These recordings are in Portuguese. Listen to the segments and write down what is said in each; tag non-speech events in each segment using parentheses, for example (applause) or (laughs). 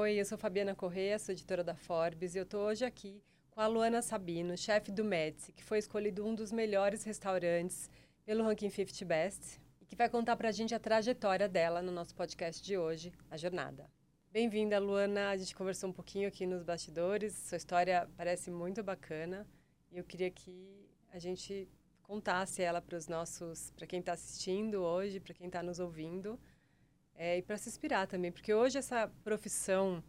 Oi, eu sou Fabiana Correia, sou editora da Forbes e eu estou hoje aqui com a Luana Sabino, chefe do Medici, que foi escolhido um dos melhores restaurantes pelo Ranking 50 Best e que vai contar para a gente a trajetória dela no nosso podcast de hoje, A Jornada. Bem-vinda, Luana. A gente conversou um pouquinho aqui nos bastidores. Sua história parece muito bacana e eu queria que a gente contasse ela para os nossos, para quem está assistindo hoje, para quem está nos ouvindo, é, e para se inspirar também, porque hoje essa profissão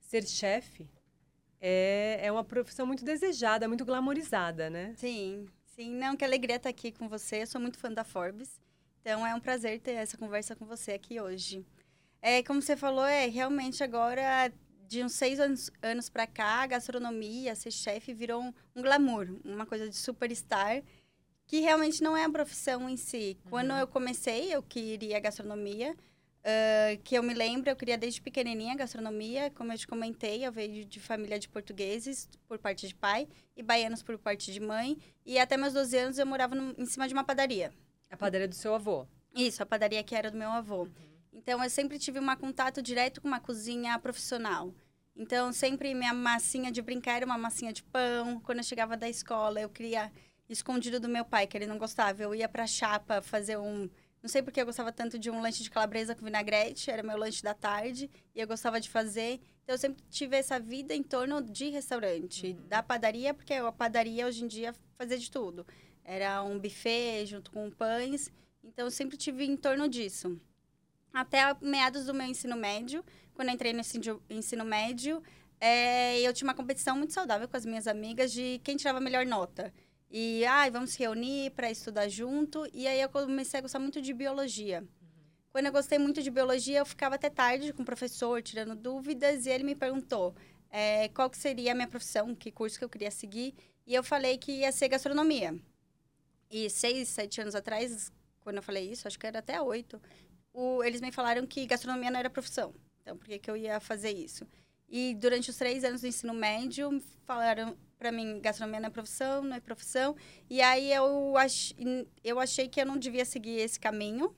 ser chefe é, é uma profissão muito desejada, muito glamorizada, né? Sim, sim. Não, que alegria estar aqui com você. Eu sou muito fã da Forbes. Então é um prazer ter essa conversa com você aqui hoje. É, como você falou, é realmente agora de uns seis anos, anos para cá, a gastronomia, ser chefe virou um, um, glamour, uma coisa de superstar, que realmente não é a profissão em si. Quando uhum. eu comecei, eu queria gastronomia, Uh, que eu me lembro, eu queria desde pequenininha gastronomia, como eu te comentei, eu veio de família de portugueses por parte de pai e baianos por parte de mãe. E até meus 12 anos eu morava no, em cima de uma padaria. A padaria do seu avô? Isso, a padaria que era do meu avô. Uhum. Então eu sempre tive um contato direto com uma cozinha profissional. Então sempre minha massinha de brincar era uma massinha de pão. Quando eu chegava da escola, eu queria escondido do meu pai, que ele não gostava. Eu ia para a chapa fazer um não sei porque eu gostava tanto de um lanche de calabresa com vinagrete, era meu lanche da tarde, e eu gostava de fazer. Então, eu sempre tive essa vida em torno de restaurante, uhum. da padaria, porque a padaria hoje em dia fazia de tudo. Era um buffet junto com pães, então eu sempre tive em torno disso. Até meados do meu ensino médio, quando eu entrei no ensino médio, é, eu tinha uma competição muito saudável com as minhas amigas de quem tirava a melhor nota. E, ai, ah, vamos se reunir para estudar junto. E aí eu comecei a gostar muito de biologia. Quando eu gostei muito de biologia, eu ficava até tarde com o professor, tirando dúvidas. E ele me perguntou é, qual que seria a minha profissão, que curso que eu queria seguir. E eu falei que ia ser gastronomia. E seis, sete anos atrás, quando eu falei isso, acho que era até oito, o, eles me falaram que gastronomia não era profissão. Então, por que, que eu ia fazer isso? E durante os três anos do ensino médio, falaram para mim, gastronomia não é profissão, não é profissão. E aí eu, ach, eu achei que eu não devia seguir esse caminho.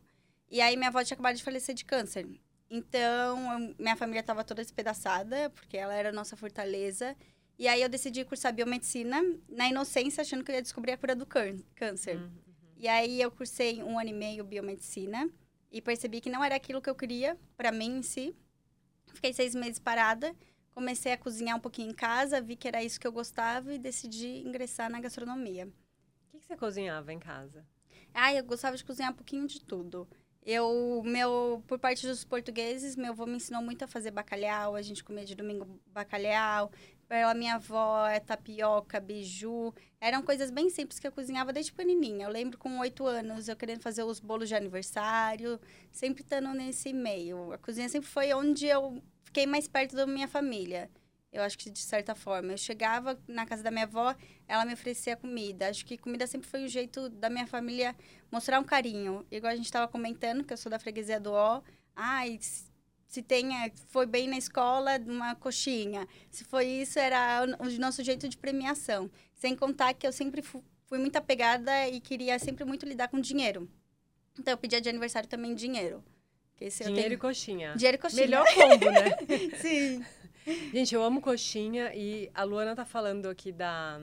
E aí minha avó tinha acabado de falecer de câncer. Então, minha família estava toda despedaçada, porque ela era a nossa fortaleza. E aí eu decidi cursar biomedicina, na inocência, achando que eu ia descobrir a cura do câncer. Uhum. E aí eu cursei um ano e meio biomedicina e percebi que não era aquilo que eu queria para mim em si. Fiquei seis meses parada comecei a cozinhar um pouquinho em casa, vi que era isso que eu gostava e decidi ingressar na gastronomia. O que, que você cozinhava em casa? Ah, eu gostava de cozinhar um pouquinho de tudo. Eu, meu, por parte dos portugueses, meu avô me ensinou muito a fazer bacalhau, a gente comia de domingo bacalhau. Pela minha avó, é tapioca, biju. Eram coisas bem simples que eu cozinhava desde pequenininha. Eu lembro com oito anos, eu querendo fazer os bolos de aniversário, sempre estando nesse meio. A cozinha sempre foi onde eu fiquei mais perto da minha família. Eu acho que de certa forma. Eu chegava na casa da minha avó, ela me oferecia comida. Acho que comida sempre foi um jeito da minha família mostrar um carinho. Igual a gente estava comentando, que eu sou da freguesia do Ó. Ai, se tenha, foi bem na escola, uma coxinha. Se foi isso, era o nosso jeito de premiação. Sem contar que eu sempre fui muito apegada e queria sempre muito lidar com dinheiro. Então, eu pedia de aniversário também dinheiro. Dinheiro tenho... e coxinha. Dinheiro e coxinha. Melhor combo, né? (laughs) Sim. Gente, eu amo coxinha e a Luana tá falando aqui da,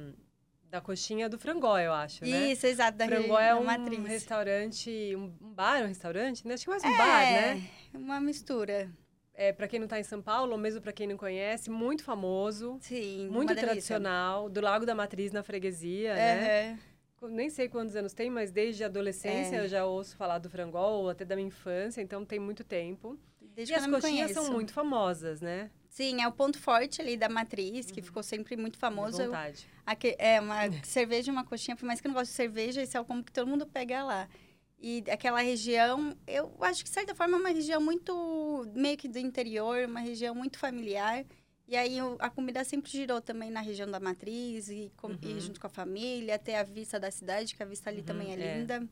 da coxinha do Frangó, eu acho, né? Isso, exato. Da Frangó é um matriz. restaurante, um bar, um restaurante, né? Acho que mais um é, bar, né? uma mistura. É, para quem não está em São Paulo, ou mesmo para quem não conhece, muito famoso. Sim, Muito tradicional, do Lago da Matriz na freguesia, né? Nem sei quantos anos tem, mas desde a adolescência é. eu já ouço falar do frangol, até da minha infância, então tem muito tempo. Desde e as coxinhas são muito famosas, né? Sim, é o ponto forte ali da matriz, que uhum. ficou sempre muito famoso. vontade. Eu, é, uma (laughs) cerveja e uma coxinha, por mais que eu não goste de cerveja, esse é o combo que todo mundo pega lá. E aquela região, eu acho que de certa forma é uma região muito, meio que do interior, uma região muito familiar. E aí a comida sempre girou também na região da matriz e, com, uhum. e junto com a família, até a vista da cidade, que a vista ali uhum, também é, é, linda.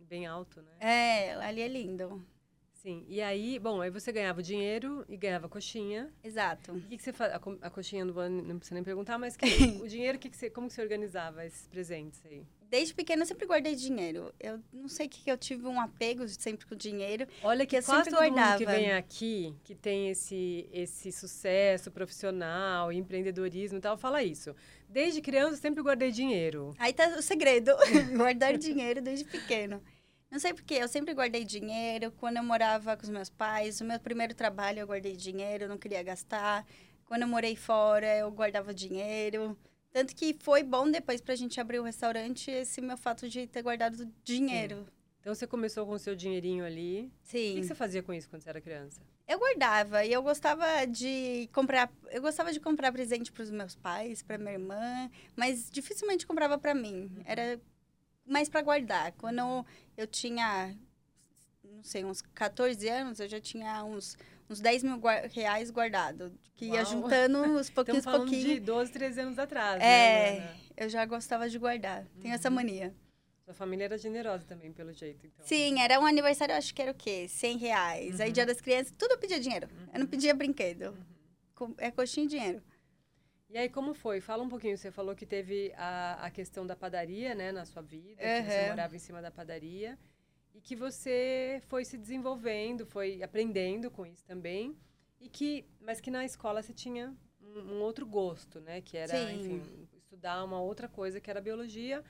Bem alto, né? É, ali é lindo. Sim, e aí, bom, aí você ganhava dinheiro e ganhava coxinha. Exato. O que, que você faz? A, a, coxinha não, não precisa nem perguntar, mas que, (laughs) o dinheiro, que, que você, como que você organizava esses presentes aí? Desde pequena eu sempre guardei dinheiro. Eu não sei o que eu tive um apego sempre com dinheiro. Olha que, eu sempre todo mundo guardava. que vem aqui, que tem esse, esse sucesso profissional, empreendedorismo e tal, fala isso. Desde criança eu sempre guardei dinheiro. Aí tá o segredo, (laughs) guardar dinheiro desde pequeno. Não sei porquê, eu sempre guardei dinheiro. Quando eu morava com os meus pais, o meu primeiro trabalho eu guardei dinheiro, eu não queria gastar. Quando eu morei fora, eu guardava dinheiro. Tanto que foi bom depois pra gente abrir o restaurante esse meu fato de ter guardado dinheiro. Então você começou com o seu dinheirinho ali. O Sim. que que você fazia com isso quando você era criança? Eu guardava e eu gostava de comprar, eu gostava de comprar presente para os meus pais, para minha irmã, mas dificilmente comprava para mim. Era mais para guardar. Quando eu, eu tinha, não sei, uns 14 anos, eu já tinha uns, uns 10 mil reais guardado, que ia Uau. juntando (laughs) uns Estamos pouquinhos, falando pouquinhos. de 12, 13 anos atrás, É. né? Eu já gostava de guardar. Tenho essa Uhum. mania. Sua família era generosa também, pelo jeito, então. Sim, era um aniversário, acho que era o quê? 100 reais. Aí, Uhum. dia das crianças, tudo eu pedia dinheiro. Eu não Uhum. pedia brinquedo. Uhum. É coxinha e dinheiro. E aí, como foi? Fala um pouquinho. Você falou que teve a, a questão da padaria, né, na sua vida, que você morava em cima da padaria. E que você foi se desenvolvendo, foi aprendendo com isso também. E que, mas que na escola você tinha um, um outro gosto, né? Que era, Sim. enfim, estudar uma outra coisa que era biologia.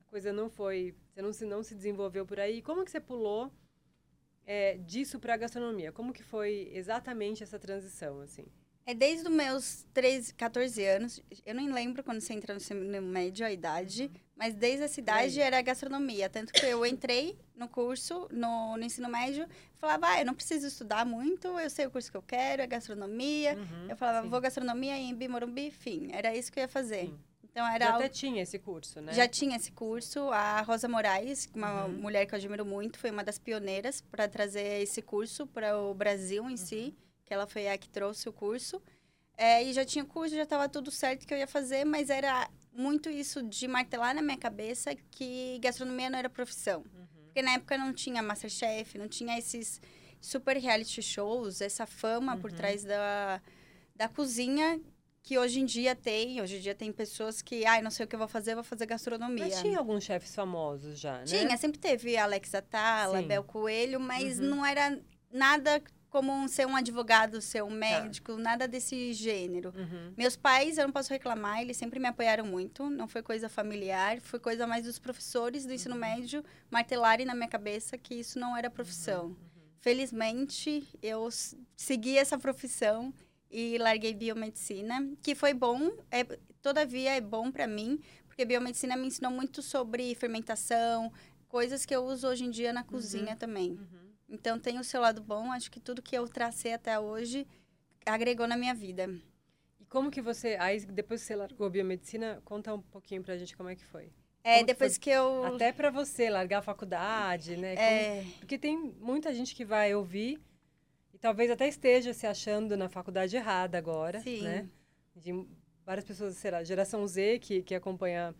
A coisa não foi, você não se, não se desenvolveu por aí. Como que você pulou é, disso para a gastronomia? Como que foi exatamente essa transição, assim? É desde os meus 13, 14 anos. Eu nem lembro quando você entrou no ensino médio, a idade. Mas desde essa idade era gastronomia. Tanto que eu entrei no curso, no, no ensino médio. Falava, ah, eu não preciso estudar muito. Eu sei o curso que eu quero, é gastronomia. Uhum, Eu falava, sim. vou gastronomia em Morumbi, fim. Era isso que eu ia fazer. Sim. Então era Já algo... até tinha esse curso, né? Já tinha esse curso. A Rosa Moraes, uma Uhum. mulher que eu admiro muito, foi uma das pioneiras para trazer esse curso para o Brasil em si, Uhum. Que ela foi a que trouxe o curso. É, e já tinha curso, já estava tudo certo que eu ia fazer, mas era muito isso de martelar na minha cabeça que gastronomia não era profissão. Uhum. Porque na época não tinha Masterchef, não tinha esses super reality shows, essa fama por Uhum. trás da, da cozinha que hoje em dia tem. Hoje em dia tem pessoas que, ai, não sei o que eu vou fazer, vou fazer gastronomia. Mas tinha alguns chefes famosos já, né? Tinha, sempre teve Alex Atala, Sim. Bel Coelho, mas Uhum. não era nada como um- ser um advogado, Tá. ser um médico, nada desse gênero. Uhum. Meus pais, eu não posso reclamar, eles sempre me apoiaram muito. Não foi coisa familiar, foi coisa mais dos professores do ensino Uhum. médio martelarem na minha cabeça que isso não era profissão. Uhum. Felizmente, eu segui essa profissão e larguei biomedicina, que foi bom, é, todavia é bom para mim, porque biomedicina me ensinou muito sobre fermentação, coisas que eu uso hoje em dia na cozinha também. Uhum. Então tem o seu lado bom, acho que tudo que eu tracei até hoje agregou na minha vida. E como que você... Aí, depois que você largou a biomedicina, conta um pouquinho pra gente como é que foi. É, Como que depois que eu Até pra você largar a faculdade, né? Como- é, Porque tem muita gente que vai ouvir e talvez até esteja se achando na faculdade errada agora, Sim. né? De várias pessoas, será, geração Z que, que acompanha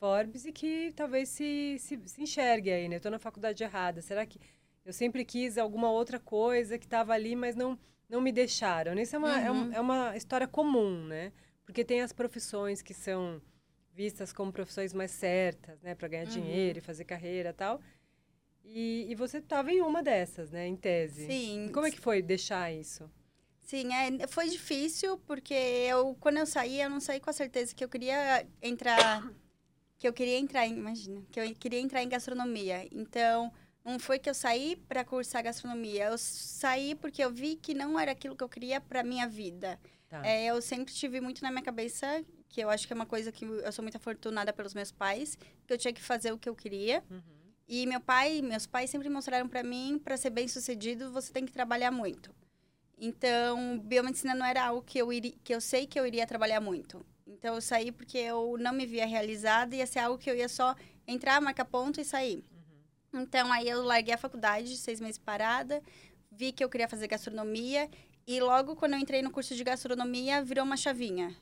Forbes e que talvez se, se, se enxergue aí, né? Eu tô na faculdade errada. Será que eu sempre quis alguma outra coisa que estava ali, mas não, não me deixaram? Isso é uma, é, um- Uhum. é uma história comum, né? Porque tem as profissões que são vistas como profissões mais certas, né? Para ganhar Uhum. dinheiro e fazer carreira tal. E, e você estava em uma dessas, né? Em tese. sim, E como é que foi deixar isso? Sim, é, foi difícil porque eu quando eu saí, eu não saí com a certeza que eu queria entrar que eu queria entrar em, imagina, que eu queria entrar em gastronomia. Então, não foi que eu saí para cursar gastronomia, eu saí porque eu vi que não era aquilo que eu queria para minha vida. Tá. É, eu sempre tive muito na minha cabeça que eu acho que é uma coisa que eu sou muito afortunada pelos meus pais, que eu tinha que fazer o que eu queria. Uhum. E meu pai, meus pais sempre mostraram para mim, para ser bem-sucedido, você tem que trabalhar muito. Então, biomedicina não era algo que eu iria, que eu sei que eu iria trabalhar muito. Então, eu saí porque eu não me via realizada, ia ser algo que eu ia só entrar, marcar ponto e sair. Uhum. Então, aí eu larguei a faculdade, seis meses parada, vi que eu queria fazer gastronomia e logo quando eu entrei no curso de gastronomia, virou uma chavinha.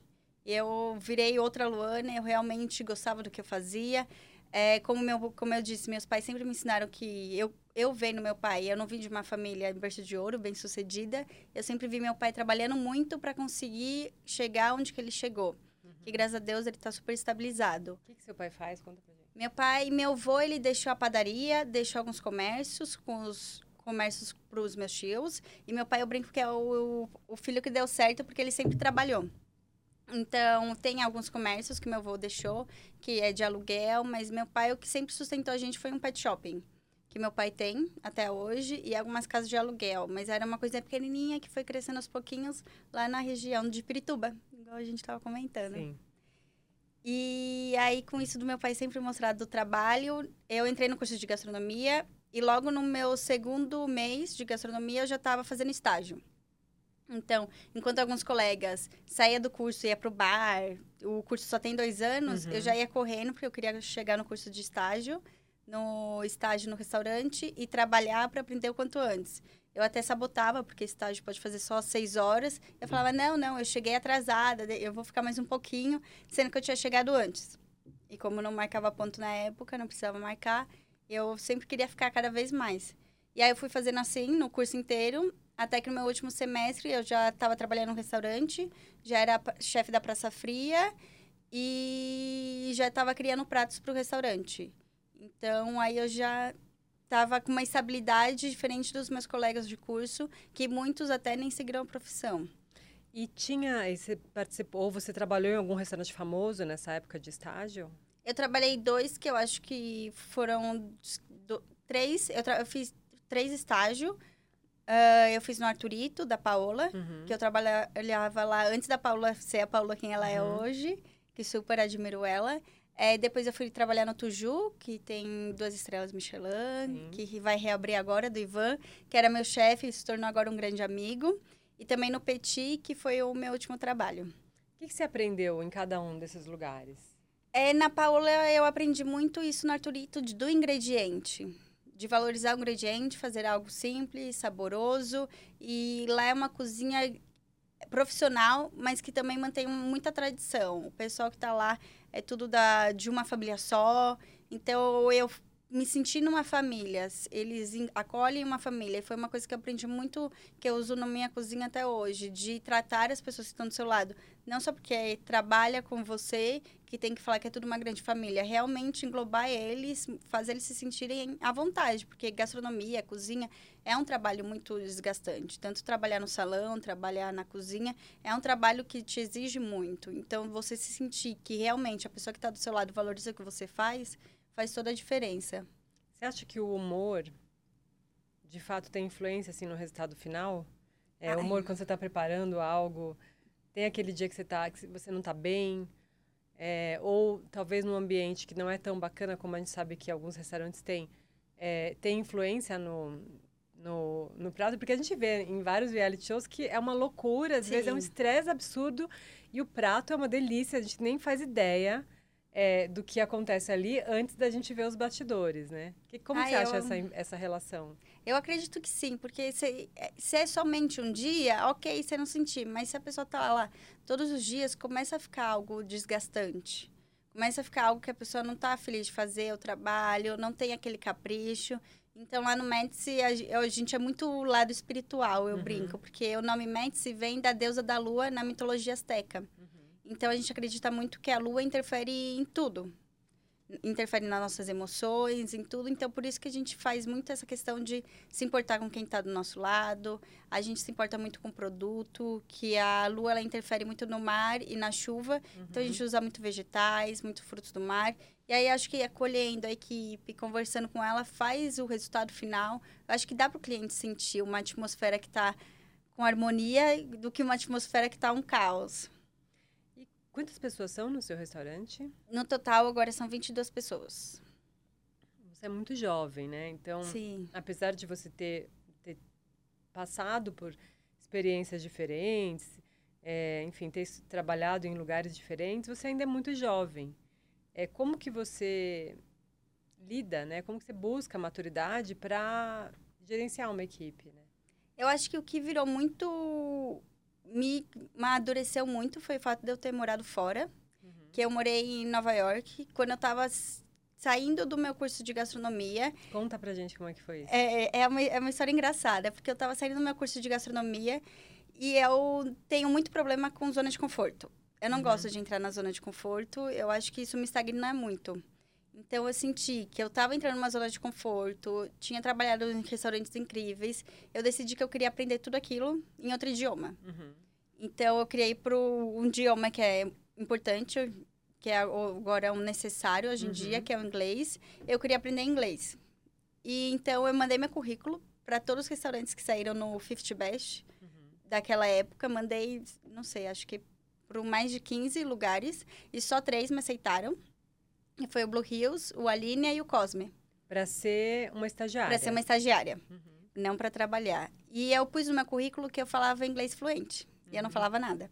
Eu virei outra Luana, eu realmente gostava do que eu fazia. É, como, meu, como eu disse, meus pais sempre me ensinaram que eu, eu vendo meu pai, eu não vim de uma família em berço de ouro, bem sucedida. Eu sempre vi meu pai trabalhando muito para conseguir chegar onde que ele chegou. que graças a Deus ele está super estabilizado. O que, que seu pai faz? Conta pra gente. Meu pai, meu avô, ele deixou a padaria, deixou alguns comércios com os comércios para os meus tios. E meu pai, eu brinco que é o, o filho que deu certo porque ele sempre trabalhou. Então, tem alguns comércios que meu avô deixou, que é de aluguel, mas meu pai, o que sempre sustentou a gente foi um pet shopping, que meu pai tem até hoje, e algumas casas de aluguel. Mas era uma coisa pequenininha que foi crescendo aos pouquinhos lá na região de Pirituba, igual a gente estava comentando. Sim. E aí, com isso do meu pai sempre mostrado do trabalho, eu entrei no curso de gastronomia e logo no meu segundo mês de gastronomia eu já estava fazendo estágio. Então, enquanto alguns colegas saía do curso e ia pro bar, o curso só tem dois anos, uhum. eu já ia correndo, porque eu queria chegar no curso de estágio, no estágio no restaurante e trabalhar para aprender o quanto antes. Eu até sabotava, porque estágio pode fazer só seis horas. Eu falava, não, não, eu cheguei atrasada, eu vou ficar mais um pouquinho, sendo que eu tinha chegado antes. E como não marcava ponto na época, não precisava marcar, eu sempre queria ficar cada vez mais. E aí eu fui fazendo assim no curso inteiro, até que no meu último semestre eu já estava trabalhando no restaurante, já era chefe da Praça Fria e já estava criando pratos para o restaurante. Então aí eu já estava com uma estabilidade diferente dos meus colegas de curso, que muitos até nem seguiram a profissão. E tinha, e você participou, ou você trabalhou em algum restaurante famoso nessa época de estágio? Eu trabalhei dois que eu acho que foram do, três, eu, eu, fiz três estágios. Uh, eu fiz no Arturito, da Paola, uhum. que eu trabalhava lá antes da Paola ser a Paola quem ela é uhum. é hoje, que super admiro ela. É, depois eu fui trabalhar no Tuju, que tem duas estrelas Michelin, Sim. que vai reabrir agora, do Ivan, que era meu chefe e se tornou agora um grande amigo. E também no Petit, que foi o meu último trabalho. O que, que você aprendeu em cada um desses lugares? É, na Paola eu aprendi muito isso no Arturito, do ingrediente de valorizar o ingrediente, fazer algo simples, saboroso. E lá é uma cozinha profissional, mas que também mantém muita tradição. O pessoal que está lá é tudo da, de uma família só. Então, eu me senti numa família. Eles acolhem uma família. E foi uma coisa que eu aprendi muito, que eu uso na minha cozinha até hoje, de tratar as pessoas que estão do seu lado. Não só porque trabalha com você, que tem que falar que é tudo uma grande família. Realmente englobar eles, fazer eles se sentirem à vontade. Porque gastronomia, cozinha, é um trabalho muito desgastante. Tanto trabalhar no salão, trabalhar na cozinha, é um trabalho que te exige muito. Então, você se sentir que realmente a pessoa que está do seu lado valoriza o que você faz faz toda a diferença. Você acha que o humor, de fato, tem influência assim no resultado final? É, o humor quando você está preparando algo, tem aquele dia que você tá, que você não está bem, é, ou talvez num ambiente que não é tão bacana como a gente sabe que alguns restaurantes têm, é, tem influência no, no, no prato, porque a gente vê em vários reality shows que é uma loucura, às Sim. vezes é um estresse absurdo e o prato é uma delícia, a gente nem faz ideia é, do que acontece ali antes da gente ver os bastidores, né? Que, como ah, você acha essa, essa relação? Eu acredito que sim, porque se, é, se é somente um dia, ok, você não sentir. Mas se a pessoa tá lá todos os dias, começa a ficar algo desgastante. Começa a ficar algo que a pessoa não tá feliz de fazer o trabalho, não tem aquele capricho. Então, lá no Médici, a, a gente é muito lado espiritual, eu uhum. brinco. Porque o nome Médici vem da deusa da lua na mitologia azteca. Uhum. Então a gente acredita muito que a lua interfere em tudo. Interfere nas nossas emoções, em tudo. Então, por isso que a gente faz muito essa questão de se importar com quem está do nosso lado. A gente se importa muito com o produto, que a lua ela interfere muito no mar e na chuva. Uhum. Então, a gente usa muito vegetais, muito frutos do mar. E aí, acho que acolhendo a equipe, conversando com ela, faz o resultado final. Eu acho que dá para o cliente sentir uma atmosfera que está com harmonia do que uma atmosfera que está um caos. Quantas pessoas são no seu restaurante? No total, agora são 22 pessoas. Você é muito jovem, né? Então, Sim. apesar de você ter, ter passado por experiências diferentes, é, enfim, ter trabalhado em lugares diferentes, você ainda é muito jovem. É, como que você lida, né? Como que você busca maturidade para gerenciar uma equipe, né? Eu acho que o que virou muito me amadureceu muito foi o fato de eu ter morado fora. Uhum. Que eu morei em Nova York. Quando eu estava saindo do meu curso de gastronomia. Conta pra gente como é que foi isso. É, é, uma, é uma história engraçada, porque eu estava saindo do meu curso de gastronomia e eu tenho muito problema com zona de conforto. Eu não uhum. gosto de entrar na zona de conforto. Eu acho que isso me estagna muito. Então, eu senti que eu estava entrando numa zona de conforto, tinha trabalhado em restaurantes incríveis. Eu decidi que eu queria aprender tudo aquilo em outro idioma. Uhum. Então, eu criei para um idioma que é importante, que é agora é um necessário hoje em uhum. dia, que é o inglês. Eu queria aprender inglês. E então, eu mandei meu currículo para todos os restaurantes que saíram no 50 Best uhum. daquela época. Mandei, não sei, acho que para mais de 15 lugares. E só três me aceitaram. Foi o Blue Hills, o Alinea e o Cosme. Para ser uma estagiária. Para ser uma estagiária, uhum. não para trabalhar. E eu pus no meu currículo que eu falava inglês fluente. Uhum. E eu não uhum. falava nada.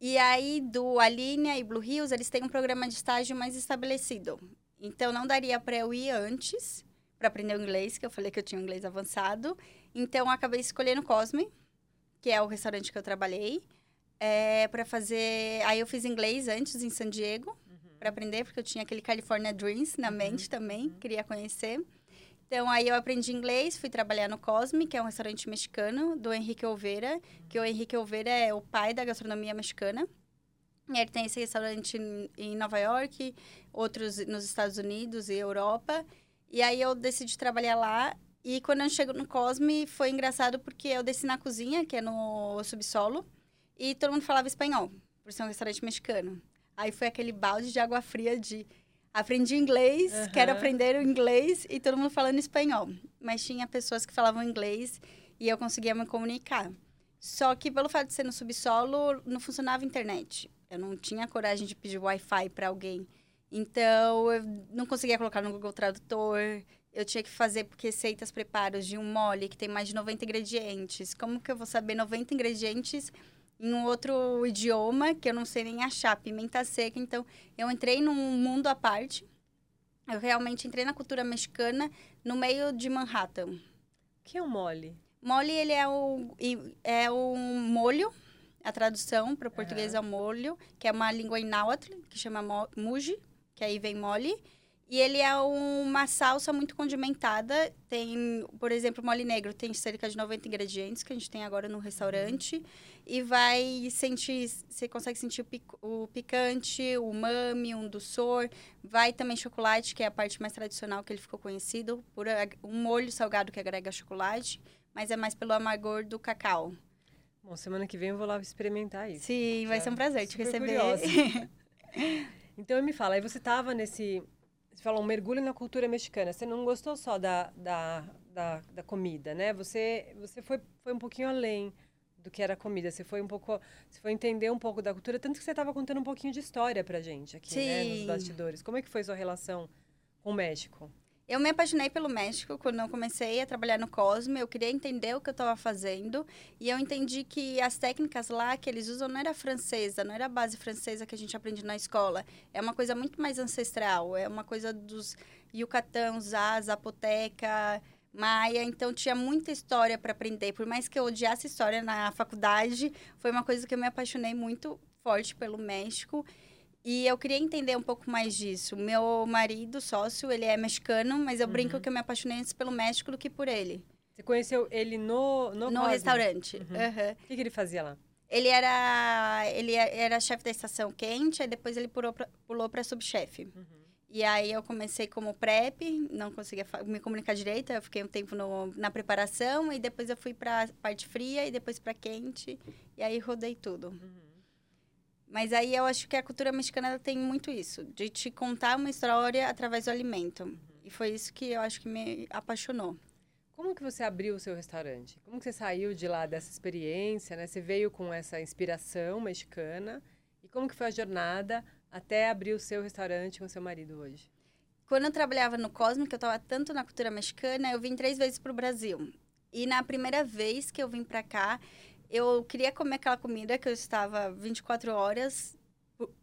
E aí, do Alinea e Blue Hills, eles têm um programa de estágio mais estabelecido. Então, não daria para eu ir antes para aprender o inglês, que eu falei que eu tinha um inglês avançado. Então, acabei escolhendo Cosme, que é o restaurante que eu trabalhei, é, para fazer... Aí, eu fiz inglês antes em San Diego para aprender, porque eu tinha aquele California Dreams na uhum. mente também, uhum. queria conhecer. Então, aí eu aprendi inglês, fui trabalhar no Cosme, que é um restaurante mexicano, do Henrique Olveira, que o Henrique Olveira é o pai da gastronomia mexicana. Ele tem esse restaurante em Nova York, outros nos Estados Unidos e Europa. E aí eu decidi trabalhar lá. E quando eu chego no Cosme, foi engraçado porque eu desci na cozinha, que é no subsolo, e todo mundo falava espanhol, por ser um restaurante mexicano. Aí foi aquele balde de água fria de aprendi inglês, uhum. quero aprender o inglês e todo mundo falando espanhol. Mas tinha pessoas que falavam inglês e eu conseguia me comunicar. Só que pelo fato de ser no subsolo, não funcionava a internet. Eu não tinha coragem de pedir Wi-Fi para alguém. Então, eu não conseguia colocar no Google Tradutor. Eu tinha que fazer receitas preparos de um mole que tem mais de 90 ingredientes. Como que eu vou saber 90 ingredientes em um outro idioma que eu não sei nem achar, pimenta seca. Então, eu entrei num mundo à parte. Eu realmente entrei na cultura mexicana no meio de Manhattan. O que é o mole? Mole, ele é o, é um molho, a tradução para o português uhum. é o molho, que é uma língua ináhuatl, que chama muji, que aí vem mole. E ele é uma salsa muito condimentada. Tem, por exemplo, mole negro tem cerca de 90 ingredientes que a gente tem agora no restaurante. Uhum. E vai sentir, você consegue sentir o, pic, o picante, o umami, um doçor. Vai também chocolate, que é a parte mais tradicional que ele ficou conhecido, por um molho salgado que agrega chocolate, mas é mais pelo amargor do cacau. Bom, semana que vem eu vou lá experimentar isso. Sim, vai ser um prazer te receber. (laughs) então me fala, aí você estava nesse você falou um mergulho na cultura mexicana. Você não gostou só da, da, da, da, comida, né? Você, você foi, foi um pouquinho além do que era comida. Você foi um pouco, você foi entender um pouco da cultura, tanto que você estava contando um pouquinho de história pra gente aqui, Sim. né, nos bastidores. Como é que foi sua relação com o México? Eu me apaixonei pelo México quando eu comecei a trabalhar no Cosme. Eu queria entender o que eu estava fazendo. E eu entendi que as técnicas lá que eles usam não era francesa, não era a base francesa que a gente aprende na escola. É uma coisa muito mais ancestral. É uma coisa dos Yucatán, Zá, Zapoteca, Maia. Então tinha muita história para aprender. Por mais que eu odiasse história na faculdade, foi uma coisa que eu me apaixonei muito forte pelo México. E eu queria entender um pouco mais disso. Meu marido, sócio, ele é mexicano, mas eu uhum. brinco que eu me apaixonei antes pelo México do que por ele. Você conheceu ele no No, no restaurante. Uhum. Uhum. O que, que, ele fazia lá? Ele era ele era chefe da estação quente, aí depois ele pulou para subchefe. Uhum. E aí eu comecei como prep, não conseguia me comunicar direito, eu fiquei um tempo no, na preparação e depois eu fui para parte fria e depois para quente e aí rodei tudo. Uhum. Mas aí eu acho que a cultura mexicana tem muito isso, de te contar uma história através do alimento. Uhum. E foi isso que eu acho que me apaixonou. Como que você abriu o seu restaurante? Como que você saiu de lá dessa experiência, né? Você veio com essa inspiração mexicana e como que foi a jornada até abrir o seu restaurante com seu marido hoje? Quando eu trabalhava no Cosmo, que eu estava tanto na cultura mexicana, eu vim três vezes para o Brasil. E na primeira vez que eu vim para cá, eu queria comer aquela comida que eu estava 24 horas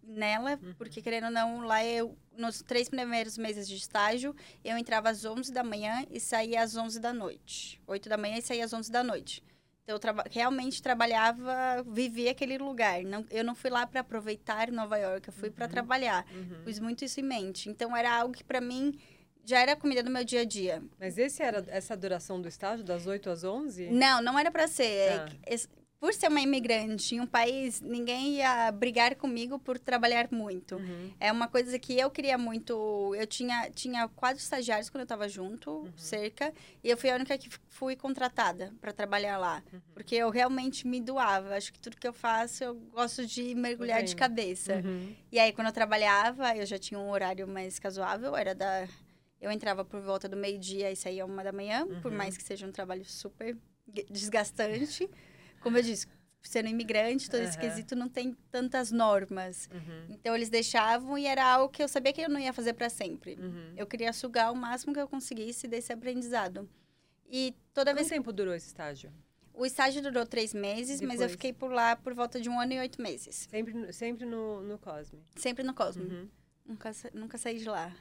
nela, uhum. porque querendo ou não, lá eu, nos três primeiros meses de estágio, eu entrava às 11 da manhã e saía às 11 da noite. 8 da manhã e saía às 11 da noite. Então, eu traba realmente trabalhava, vivia aquele lugar. Não, eu não fui lá para aproveitar Nova York, eu fui uhum. para trabalhar. Uhum. Pus muito isso em mente. Então, era algo que para mim já era comida do meu dia a dia. Mas esse era essa duração do estágio, das 8 às 11? Não, não era para ser. Ah. Por ser uma imigrante em um país, ninguém ia brigar comigo por trabalhar muito. Uhum. É uma coisa que eu queria muito. Eu tinha, tinha quatro estagiários quando eu estava junto, Uhum. cerca, e eu fui a única que fui contratada para trabalhar lá. Uhum. Porque eu realmente me doava. Acho que tudo que eu faço, eu gosto de mergulhar de cabeça. Uhum. E aí, quando eu trabalhava, eu já tinha um horário mais casuável, era da. Eu entrava por volta do meio-dia e saía uma da manhã, por Uhum. mais que seja um trabalho super desgastante. Como eu disse, sendo imigrante, todo esse Aham. quesito não tem tantas normas. Uhum. Então, eles deixavam e era algo que eu sabia que eu não ia fazer para sempre. Uhum. Eu queria sugar o máximo que eu conseguisse desse aprendizado. E toda vez Quanto tempo durou esse estágio? o estágio durou três meses, mas eu Depois? fiquei por lá por volta de um ano e oito meses. Sempre, no- sempre no, no Cosme. Sempre no Cosmo. Uhum. Nunca, nunca saí de lá.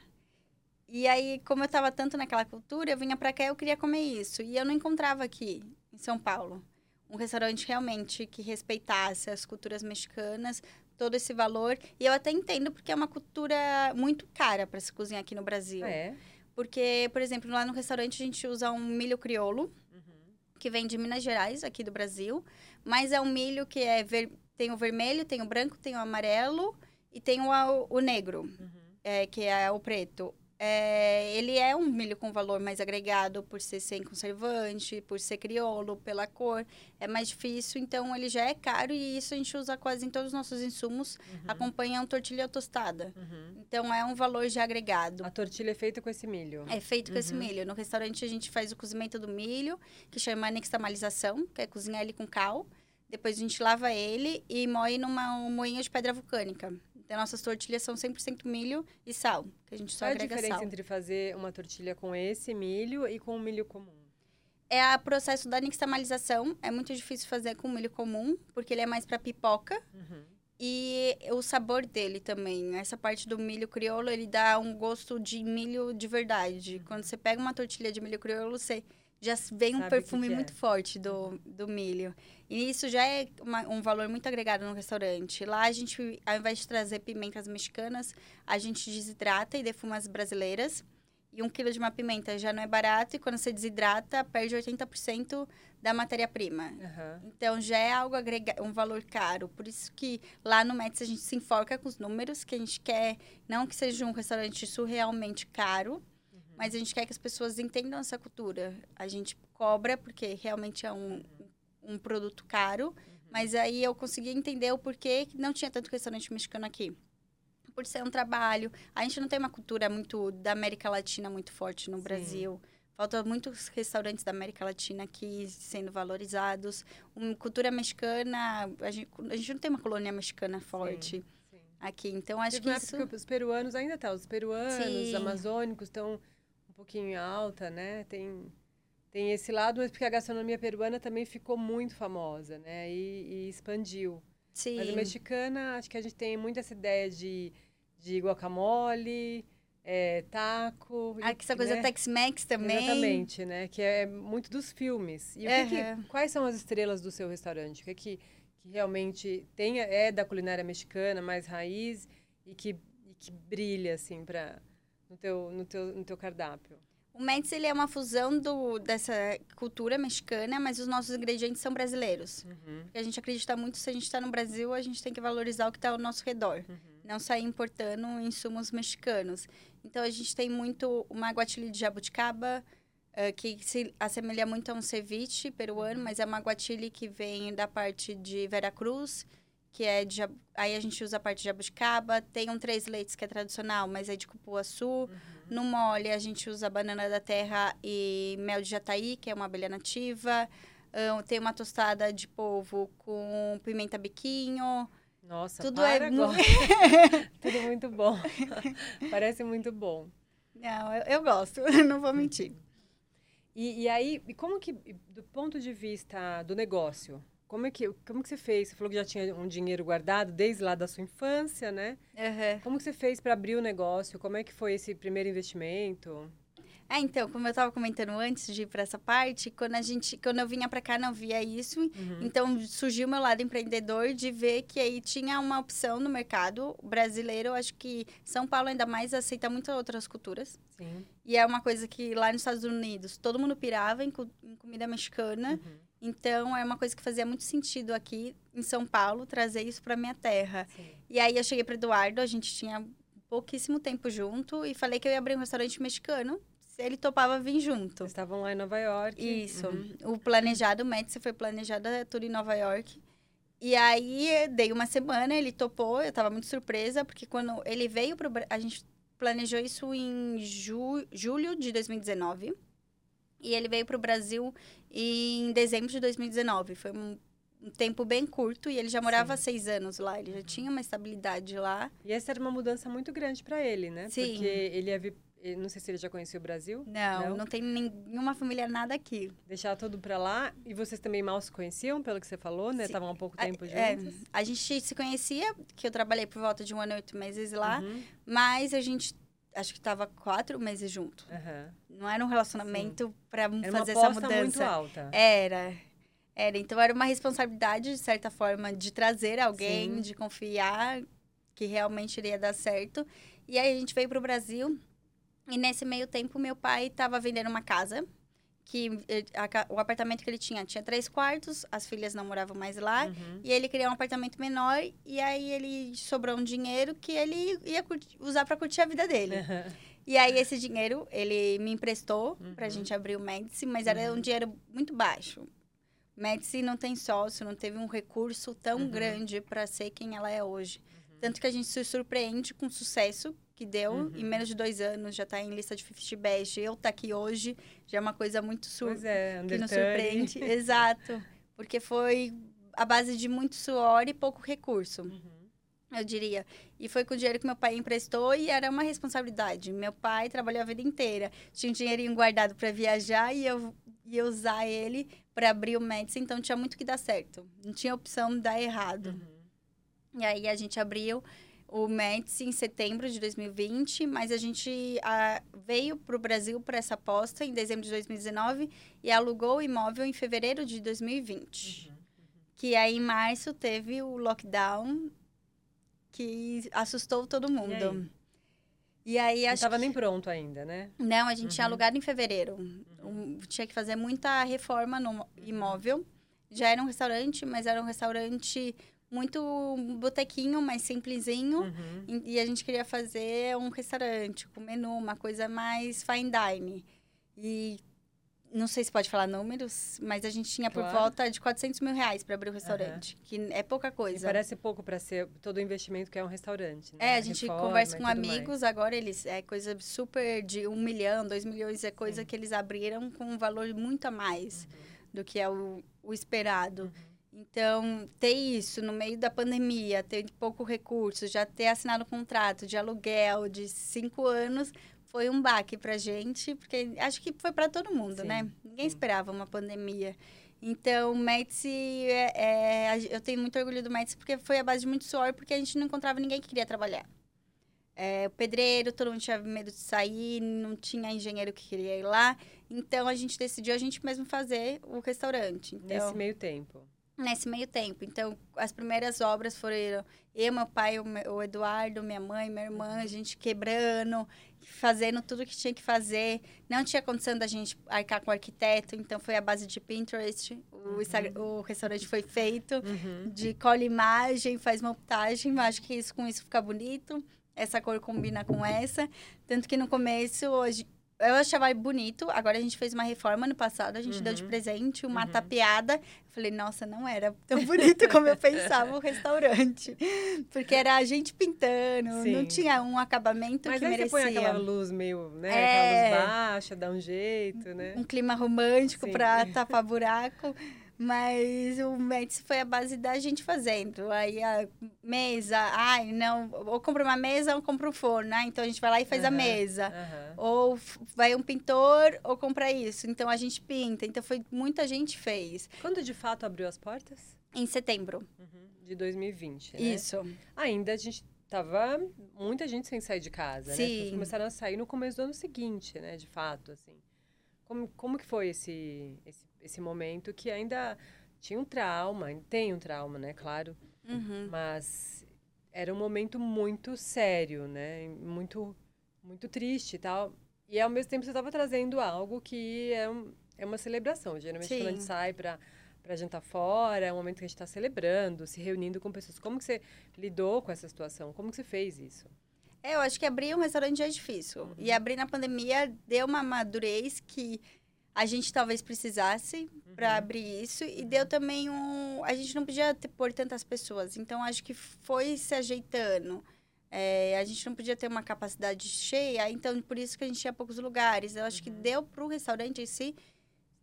E aí, como eu tava tanto naquela cultura, eu vinha pra cá e eu queria comer isso. E eu não encontrava aqui, em São Paulo, um restaurante realmente que respeitasse as culturas mexicanas, todo esse valor. E eu até entendo, porque é uma cultura muito cara para se cozinhar aqui no Brasil. É. Porque, por exemplo, lá no restaurante a gente usa um milho crioulo, Uhum. que vem de Minas Gerais, aqui do Brasil. Mas é um milho que é ver... tem o vermelho, tem o branco, tem o amarelo e tem o, o negro Uhum. é, que é o preto, é, ele é um milho com valor mais agregado por ser sem conservante, por ser crioulo, pela cor. É mais difícil, então ele já é caro e isso a gente usa quase em todos os nossos insumos. Uhum. Acompanham tortilha tostada. Uhum. Então é um valor já agregado. A tortilha é feita com esse milho. É feito com esse Uhum. milho. No restaurante a gente faz o cozimento do milho, que chama nixtamalização, que é cozinhar ele com cal. Depois a gente lava ele e moe numa um moinho de pedra vulcânica. Então nossas tortilhas são 100% milho e sal, que a gente só Qual é a agrega diferença sal. entre fazer uma tortilha com esse milho e com o milho comum? É o processo da nixtamalização. É muito difícil fazer com milho comum, porque ele é mais para pipoca. Uhum. E o sabor dele também. Essa parte do milho crioulo, ele dá um gosto de milho de verdade. Quando você pega uma tortilha de milho crioulo, você já vem um Sabe que perfume que é. muito forte do, do milho. E isso já é uma- um valor muito agregado no restaurante. Lá a gente, ao invés de trazer pimentas mexicanas, a gente desidrata e defuma as brasileiras. E um quilo de uma pimenta já não é barato. E quando você desidrata, perde 80% da matéria-prima. Aham. Então já é algo agrega um valor caro. Por isso que lá no Mets a gente se enfoca com os números, que a gente quer não que seja um restaurante surrealmente caro, mas a gente quer que as pessoas entendam essa cultura. A gente cobra porque realmente é um, um produto caro, mas aí eu consegui entender o porquê que não tinha tanto restaurante mexicano aqui. Por ser um trabalho, a gente não tem uma cultura muito da América Latina muito forte no Sim. Brasil. Faltam muitos restaurantes da América Latina aqui sendo valorizados. Uma cultura mexicana, a gente, a gente não tem uma colônia mexicana forte Sim. aqui. Então, acho Teve que isso... que os peruanos ainda tá, os peruanos, Sim. os amazônicos estão pouquinho alta, né? Tem tem esse lado, mas porque a gastronomia peruana também ficou muito famosa, né? E, e expandiu. Sim. Mas a mexicana, acho que a gente tem muito essa ideia de, de guacamole, é, taco. Ah, que essa coisa né? Tex-Mex também. Exatamente, né? Que é muito dos filmes. E o que que- quais são as estrelas do seu restaurante? O que, que, que realmente tem, é da culinária mexicana, mais raiz, e que, e que brilha, assim, pra, no, teu, no, teu, no teu cardápio? O Mets, ele é uma fusão do, dessa cultura mexicana, mas os nossos ingredientes são brasileiros. Uhum, a gente acredita muito, se a gente está no Brasil, a gente tem que valorizar o que está ao nosso redor. uhum. Não sair importando insumos mexicanos. Então, a gente tem muito uma guatili de jabuticaba, eh, que se assemelha muito a um ceviche peruano, mas é uma guatili que vem da parte de Veracruz, que é de... Aí a gente usa a parte de jabuticaba. Tem um três leites, que é tradicional, mas é de cupuaçu. No mole, a gente usa banana da terra e mel de jataí, que é uma abelha nativa. Ahn, tem uma tostada de polvo com pimenta biquinho. Nossa, Tudo é mu- agora. (laughs) Tudo muito bom. (laughs) Parece muito bom. Não, eu, eu gosto, (laughs) não vou mentir. E, e aí, e como que, do ponto de vista do negócio, como é que, como que você fez? Você falou que já tinha um dinheiro guardado desde lá da sua infância, né? Aham. Como que você fez para abrir o negócio? Como é que foi esse primeiro investimento? É, então, como eu estava comentando antes de ir para essa parte, quando a gente, quando eu vinha para cá não via isso, Uhum. então surgiu o meu lado empreendedor de ver que aí tinha uma opção no mercado brasileiro. Eu acho que São Paulo ainda mais aceita muito outras culturas. Sim. E é uma coisa que lá nos Estados Unidos todo mundo pirava em, em comida mexicana. Uhum. Então, é uma coisa que fazia muito sentido aqui em São Paulo, trazer isso para minha terra. Sim. E aí, eu cheguei para Eduardo, a gente tinha pouquíssimo tempo junto, e falei que eu ia abrir um restaurante mexicano, ele topava vir junto. Vocês estavam lá em Nova York. Isso. Uhum. O planejado, o Médici foi planejado tudo em Nova York. E aí, dei uma semana, ele topou, eu tava muito surpresa, porque quando ele veio pro... A gente planejou isso em ju... julho de 2019. E ele veio pro Brasil em dezembro de 2019. Foi um, um tempo bem curto e ele já morava há seis anos lá. Ele já tinha uma estabilidade lá. E essa era uma mudança muito grande para ele, né? Sim. Porque ele ia vir. Não sei se ele já conhecia o Brasil. Não, Não? não, tem nenhuma família nada aqui. Deixar tudo pra lá. E vocês também mal se conheciam, pelo que você falou, né? Estavam há pouco A- tempo é, juntos. a gente se conhecia, que eu trabalhei por volta de um ano e oito meses lá. Uhum. Mas a gente, acho que tava quatro meses junto. Aham. Não era um relacionamento para Era fazer essa aposta muito mudança. alta. Era. Era. Então era uma responsabilidade, de certa forma, de trazer alguém, Sim. de confiar que realmente iria dar certo. E aí a gente veio para o Brasil. E nesse meio tempo, meu pai estava vendendo uma casa. Que eh, a o apartamento que ele tinha tinha três quartos, as filhas não moravam mais lá. Uhum. E ele queria um apartamento menor. E aí ele sobrou um dinheiro que ele ia curti- usar para curtir a vida dele. Aham. (laughs) E aí, esse dinheiro, ele me emprestou Uhum. pra gente abrir o Médici, mas era um dinheiro muito baixo. Médici não tem sócio, não teve um recurso tão Uhum. grande para ser quem ela é hoje. Tanto que a gente se surpreende com o sucesso que deu. Uhum. Em menos de dois anos, já tá em lista de 50 Best. Eu tá aqui hoje, já é uma coisa muito sur Pois é, que nos surpreende. Exato. Porque foi a base de muito suor e pouco recurso Uhum. eu diria. E foi com o dinheiro que meu pai emprestou e era uma responsabilidade. Meu pai trabalhou a vida inteira. Tinha um dinheirinho guardado para viajar e eu ia usar ele para abrir o Médici, então tinha muito que dar certo. Não tinha opção de dar errado. Uhum. E aí a gente abriu o Médici em setembro de 2020, mas a gente ah, veio para o Brasil para essa aposta em dezembro de 2019 e alugou o imóvel em fevereiro de 2020 Uhum. que aí em março teve o lockdown que assustou todo mundo. E aí, Não acho estava que... nem pronto ainda, né? Não, a gente tinha Uhum. alugado em fevereiro. Um- tinha que fazer muita reforma no imóvel. Já era um restaurante, mas era um restaurante muito botequinho, mais simplesinho. Uhum. E e a gente queria fazer um restaurante com menu, uma coisa mais fine dining. E não sei se pode falar números, mas a gente tinha por Claro. volta de 400 mil reais para abrir o restaurante, que é pouca E coisa. parece pouco para ser todo o investimento que é um restaurante. Né? É, a gente Reforma conversa e com tudo mais. amigos, agora eles é coisa super de um milhão, dois milhões, é coisa Sim. que eles abriram com um valor muito a mais do que é o, o esperado. Uhum. Então, ter isso no meio da pandemia, ter pouco recurso, já ter assinado um contrato de aluguel de cinco anos, foi um baque pra gente, porque acho que foi para todo mundo, Sim, né? Ninguém esperava uma pandemia. Então, o Médici, é, é, eu tenho muito orgulho do Médici, porque foi a base de muito suor, porque a gente não encontrava ninguém que queria trabalhar. É, o pedreiro, todo mundo tinha medo de sair, não tinha engenheiro que queria ir lá. Então, a gente decidiu a gente mesmo fazer o restaurante. Então, Nesse meio tempo. Nesse meio tempo. Então, as primeiras obras foram eu, meu pai, o Eduardo, minha mãe, minha irmã, a gente quebrando, fazendo tudo que tinha que fazer. Não tinha condição da gente arcar com o arquiteto, então foi a base de Pinterest. O, Instagram- o restaurante foi feito Uhum. de cola imagem, faz montagem, acho que isso, com isso fica bonito. Essa cor combina com essa. Tanto que no começo, hoje, eu achava bonito. Agora a gente fez uma reforma no passado, a gente deu de Uhum. presente uma Uhum. tapeada. Eu falei, nossa, não era tão bonito como eu pensava o restaurante. (laughs) Porque era a gente pintando, não Sim. tinha um acabamento Mas que aí merecia. você põe aquela luz meio, né? É. Aquela luz baixa, dá um jeito, né? um clima romântico para tapar buraco. Mas o Médici foi a base da gente fazendo. Aí a mesa, ai, não, ou compra uma mesa ou compra um forno, né? Então a gente vai lá e faz a Aham. mesa. Aham. Ou vai um pintor ou compra isso. Então a gente pinta. Então foi muita gente fez. Quando de fato abriu as portas? Em setembro. Uhum. De 2020, né? Isso. Ainda a gente tava muita gente sem sair de casa, né? As pessoas Sim. começaram a sair no começo do ano seguinte, né? De fato, assim. Como, como que foi esse, esse, esse momento que ainda tinha um trauma, tem um trauma, né? Claro. Uhum. Mas era um momento muito sério, né? Muito, muito triste e tal. E ao mesmo tempo você estava trazendo algo que é, um, é uma celebração. Geralmente quando a gente Sim. sai para para jantar fora, é um momento que a gente está celebrando, se reunindo com pessoas. Como que você lidou com essa situação? Como que você fez isso? É, eu acho que abrir um restaurante é difícil. Uhum. E abrir na pandemia deu uma madurez que a gente talvez precisasse uhum. para abrir isso. E deu uhum. também um. A gente não podia ter, pôr tantas pessoas. Então, acho que foi se ajeitando. É, a gente não podia ter uma capacidade cheia, então por isso que a gente tinha poucos lugares. Eu acho uhum. que deu para o restaurante em si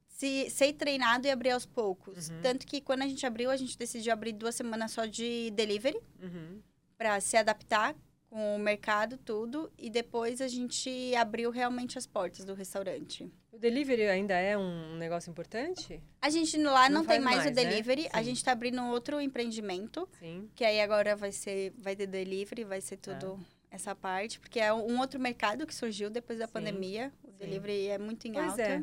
se, ser treinado e abrir aos poucos. Uhum. Tanto que quando a gente abriu, a gente decidiu abrir duas semanas só de delivery uhum. para se adaptar com o mercado, tudo. E depois a gente abriu realmente as portas do restaurante. O delivery ainda é um negócio importante? A gente lá não, não tem mais, mais, o né? delivery. Né? A gente está abrindo outro empreendimento. Sim. Que aí agora vai ser, vai ter delivery, vai ser tudo ah. essa parte. Porque é um outro mercado que surgiu depois da Sim. pandemia. O Sim. delivery é muito em pois alta. É.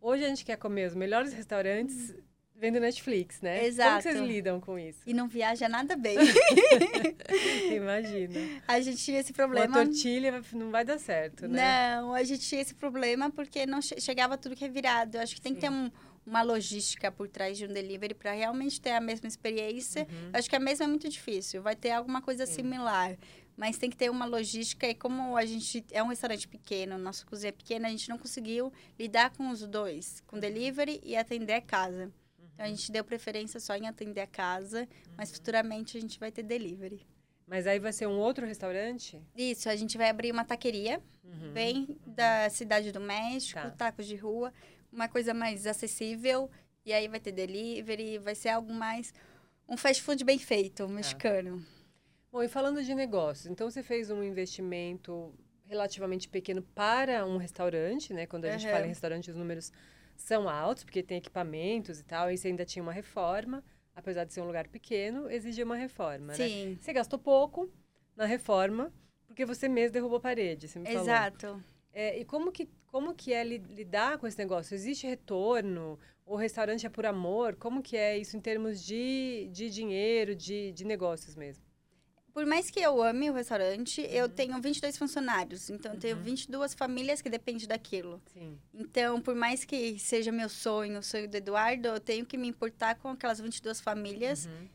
Hoje a gente quer comer os melhores restaurantes vendo Netflix, né? Exato. Como vocês lidam com isso? E não viaja nada bem. (laughs) Imagina. A gente tinha esse problema. Uma tortilha não vai dar certo, né? Não, a gente tinha esse problema porque não chegava tudo que é virado. Eu acho que tem Sim. que ter um, uma logística por trás de um delivery para realmente ter a mesma experiência. Uhum. Acho que a mesma é muito difícil. Vai ter alguma coisa Sim. similar mas tem que ter uma logística e como a gente é um restaurante pequeno, nossa cozinha é pequena, a gente não conseguiu lidar com os dois, com delivery e atender a casa. Uhum. Então a gente deu preferência só em atender a casa, uhum. mas futuramente a gente vai ter delivery. Mas aí vai ser um outro restaurante? Isso, a gente vai abrir uma taqueria, uhum. bem da Cidade do México, tá. tacos de rua, uma coisa mais acessível. E aí vai ter delivery, vai ser algo mais. Um fast food bem feito, tá. mexicano. Bom, e falando de negócios, então você fez um investimento relativamente pequeno para um restaurante, né? Quando a uhum. gente fala em restaurante, os números são altos, porque tem equipamentos e tal, e você ainda tinha uma reforma, apesar de ser um lugar pequeno, exigia uma reforma, né? Sim. né? Você gastou pouco na reforma, porque você mesmo derrubou a parede, você me falou. Exato. É, e como que, como que é lidar com esse negócio? Existe retorno? O restaurante é por amor? Como que é isso em termos de, de dinheiro, de, de negócios mesmo? Por mais que eu ame o restaurante, uhum. eu tenho 22 funcionários. Então, eu tenho 22 uhum. famílias que dependem daquilo. Sim. Então, por mais que seja meu sonho, o sonho do Eduardo, eu tenho que me importar com aquelas 22 famílias. Uhum.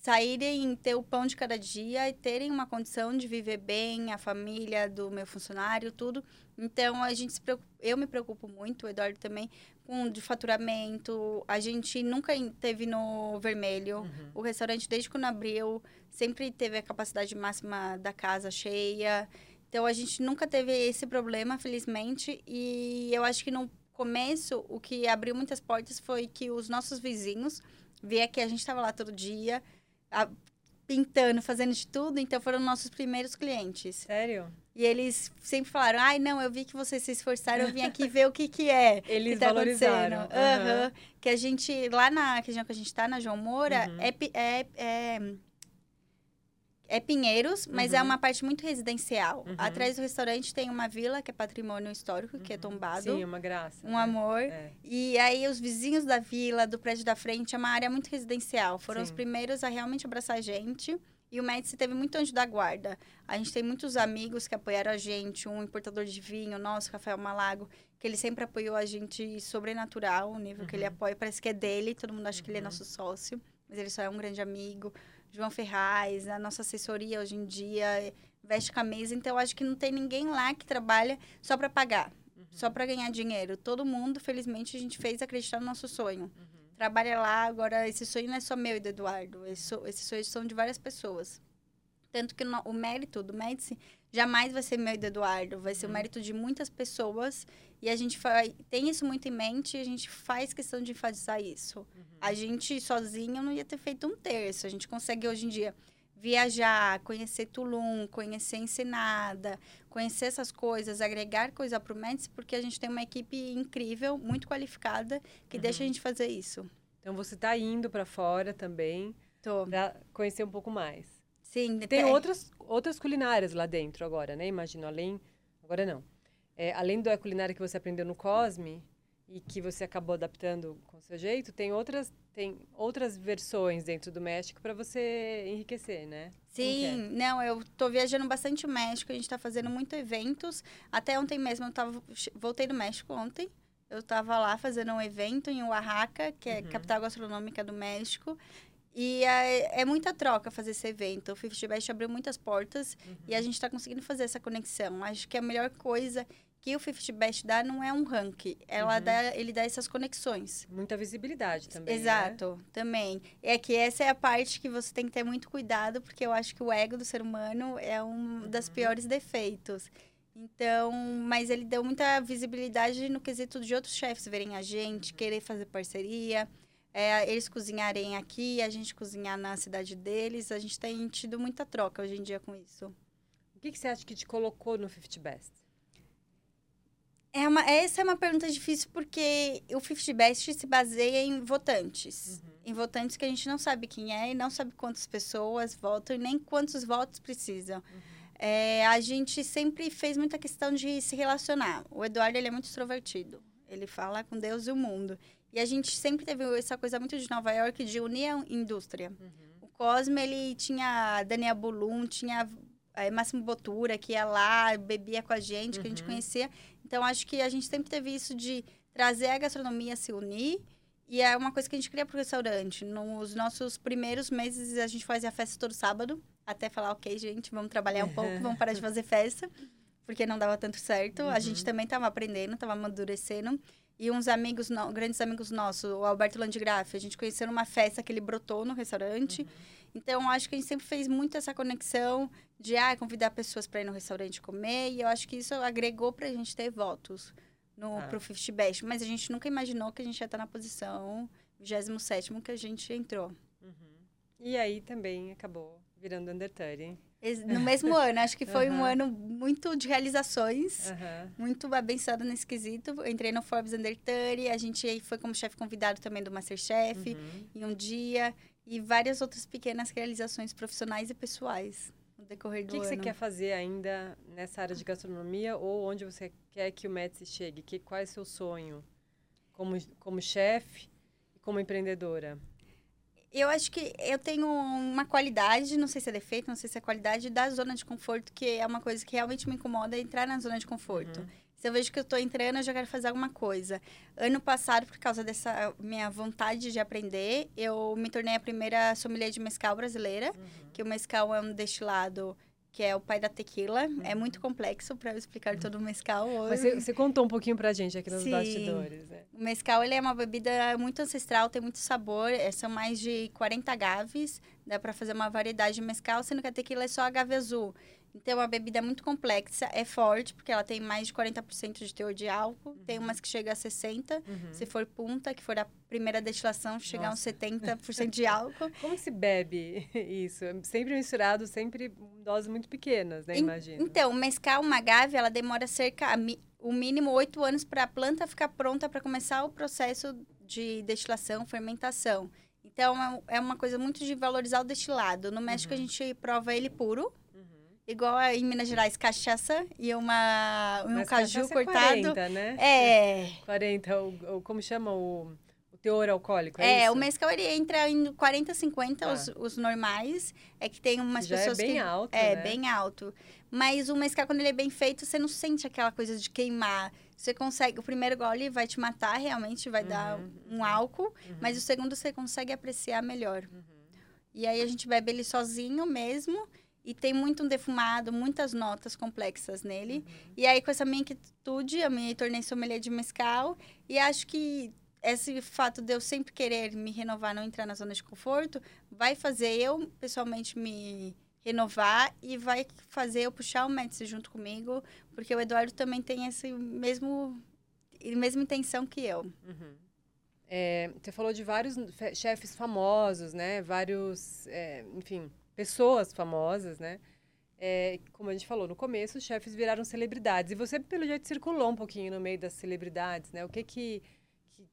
Saírem, ter o pão de cada dia e terem uma condição de viver bem, a família do meu funcionário, tudo. Então, a gente se preocupa, eu me preocupo muito, o Eduardo também, com de faturamento. A gente nunca teve no vermelho. Uhum. O restaurante, desde quando abriu, sempre teve a capacidade máxima da casa cheia. Então a gente nunca teve esse problema, felizmente. E eu acho que no começo o que abriu muitas portas foi que os nossos vizinhos via que a gente estava lá todo dia, a, pintando, fazendo de tudo, então foram nossos primeiros clientes. Sério? E eles sempre falaram: ai, não, eu vi que vocês se esforçaram, eu vim aqui ver o que, que é. (laughs) Eles que tá valorizaram. Uhum. Uhum. Que a gente, lá na região que a gente está, na João Moura, uhum. é, é, é é Pinheiros, mas é uhum. uma parte muito residencial. Uhum. Atrás do restaurante tem uma vila, que é patrimônio histórico, que é uhum. tombado. Sim, uma graça. Um né? amor. É. E aí, os vizinhos da vila, do prédio da frente, é uma área muito residencial. Foram Sim. os primeiros a realmente abraçar a gente. E o Médici teve muito anjo da guarda. A gente tem muitos amigos que apoiaram a gente. Um importador de vinho, nosso, Rafael Malago, que ele sempre apoiou a gente sobrenatural. O nível que ele uhum. apoia parece que é dele. Todo mundo acha que ele é uhum. nosso sócio. Mas ele só é um grande amigo. João Ferraz, a nossa assessoria hoje em dia veste camisa, então acho que não tem ninguém lá que trabalha só para pagar, uhum. só para ganhar dinheiro. Todo mundo, felizmente, a gente fez acreditar no nosso sonho. Uhum. Trabalha lá, agora esse sonho não é só meu e do Eduardo, esse, esse sonho são de várias pessoas. Tanto que o, mérito do Médici jamais vai ser meu e do Eduardo, vai ser uhum. o mérito de muitas pessoas e a gente tem isso muito em mente e a gente faz questão de enfatizar isso. Uhum. A gente sozinho não ia ter feito um terço. A gente consegue hoje em dia viajar, conhecer Tulum, conhecer Ensenada, conhecer essas coisas, agregar coisa para o Médici, porque a gente tem uma equipe incrível, muito qualificada, que uhum. deixa a gente fazer isso. Então você está indo para fora também para conhecer um pouco mais. Sim. Tem, tem outras, outras culinárias lá dentro agora, né? Imagino, além... Agora não é, além da culinária que você aprendeu no Cosme e que você acabou adaptando com o seu jeito, tem outras tem outras versões dentro do México para você enriquecer, né? Sim, é? não, eu tô viajando bastante o México, a gente está fazendo muitos eventos. Até ontem mesmo eu tava, voltei do México ontem. Eu estava lá fazendo um evento em Oaxaca, que é Uhum. capital gastronômica do México. E é, é muita troca fazer esse evento. O Fifty Best abriu muitas portas e Uhum. a gente está conseguindo fazer essa conexão. Acho que a melhor coisa que o Fifty Best dá não é um ranking, ela Uhum. dá, ele dá essas conexões. Muita visibilidade também. né? Exato, também. É que essa é a parte que você tem que ter muito cuidado, porque eu acho que o ego do ser humano é um das Uhum. piores defeitos. Então, mas ele deu muita visibilidade no quesito de outros chefes verem a Uhum. gente, querer fazer parceria, é, eles cozinharem aqui, a gente cozinhar na cidade deles. A gente tem tido muita troca hoje em dia com isso. O que, que você acha que te colocou no 50 Best? É uma, essa é uma pergunta difícil porque o 50 Best se baseia em votantes. Uhum. Em votantes que a gente não sabe quem é e não sabe quantas pessoas votam e nem quantos votos precisam. Uhum. É, a gente sempre fez muita questão de se relacionar. O Eduardo ele é muito extrovertido. Ele fala com Deus e o mundo. E a gente sempre teve essa coisa muito de Nova York de unir a indústria. Uhum. O Cosme, ele tinha Daniel Bulum, tinha é, Máximo Botura, que ia lá, bebia com a gente, que a gente Uhum. conhecia. Então, acho que a gente sempre teve isso de trazer a gastronomia a se unir. E é uma coisa que a gente cria pro restaurante. Nos nossos primeiros meses, a gente fazia festa todo sábado. Até falar, ok, gente, vamos trabalhar um pouco, vamos parar de (laughs) fazer festa. Porque não dava tanto certo. A Uhum. gente também estava aprendendo, estava amadurecendo. E uns amigos, no- grandes amigos nossos, o Alberto Landgraf, a gente conheceu numa festa que ele brotou no restaurante. Então, acho que a gente sempre fez muito essa conexão de ah, convidar pessoas para ir no restaurante comer. E eu acho que isso agregou para a gente ter votos no, Ah. pro 50 Best. Mas a gente nunca imaginou que a gente ia estar na posição 27 que a gente entrou. Uhum. E aí também acabou virando Under 30. No mesmo ano, acho que foi um Aham. ano muito de realizações. Aham. Muito abençoado nesse quesito. Eu entrei no Forbes Under 30, a gente foi como chefe convidado também do Masterchef Uhum. em um dia. E várias outras pequenas realizações profissionais e pessoais no decorrer O do que, que você ano. quer fazer ainda nessa área de gastronomia ou onde você quer que o Metsi chegue? Que, qual é o seu sonho como, como chefe e como empreendedora? Eu acho que eu tenho uma qualidade, não sei se é defeito, não sei se é qualidade, da zona de conforto, que é uma coisa que realmente me incomoda, é entrar na zona de conforto. Uhum. Se eu vejo que eu tô entrando, eu já quero fazer alguma coisa. Ano passado, por causa dessa minha vontade de aprender, eu me tornei a primeira sommelier de mescal brasileira, que o mescal é um destilado que é o pai da tequila. É muito complexo para eu explicar todo o mescal hoje. Mas você, você contou um pouquinho pra gente aqui nos Sim. bastidores, né? O mescal ele é uma bebida muito ancestral, tem muito sabor. é, São mais de 40 agaves. Dá para fazer uma variedade de mescal, sendo que a tequila é só agave azul. Então, é uma bebida muito complexa, é forte, porque ela tem mais de 40% de teor de álcool. Tem umas que chega a 60%. Uhum. Se for punta, que for a primeira destilação, chegar a uns Nossa. 70% de álcool. (laughs) Como se bebe (laughs) isso? Sempre misturado, sempre em doses muito pequenas, né? Imagino. Então, mescal, uma agave, ela demora cerca, a o mínimo oito anos para a planta ficar pronta para começar o processo de destilação, fermentação. Então, é é uma coisa muito de valorizar o destilado. No México, Uhum. a gente prova ele puro, Uhum. Igual em Minas Gerais, cachaça e uma, um Mas caju é cortado. 40, né? É, 40, o, o- como chama o, o teor alcoólico, é, é, isso? o mescal ele entra em 40, 50, Tá. os, os normais. É que tem umas Já é pessoas bem que... alto, É, né? bem alto. Mas o mescal, quando ele é bem feito, você não sente aquela coisa de queimar. Você consegue... O primeiro gole vai te matar, realmente vai dar Uhum, um álcool. Uhum. Mas o segundo você consegue apreciar melhor. Uhum. E aí a gente bebe ele sozinho mesmo. E tem muito um defumado, muitas notas complexas nele. Uhum. E aí, com essa minha inquietude, eu me tornei sommelier de mescal. E acho que esse fato de eu sempre querer me renovar, não entrar na zona de conforto, vai fazer eu, pessoalmente, me renovar e vai fazer eu puxar o Médici junto comigo, porque o Eduardo também tem esse mesmo mesma intenção que eu. Uhum. É, você falou de vários fe- chefes famosos, né? Vários, é, enfim, pessoas famosas, né? É, como a gente falou no começo, os chefes viraram celebridades. E você, pelo jeito, circulou um pouquinho no meio das celebridades, né? O que que... que-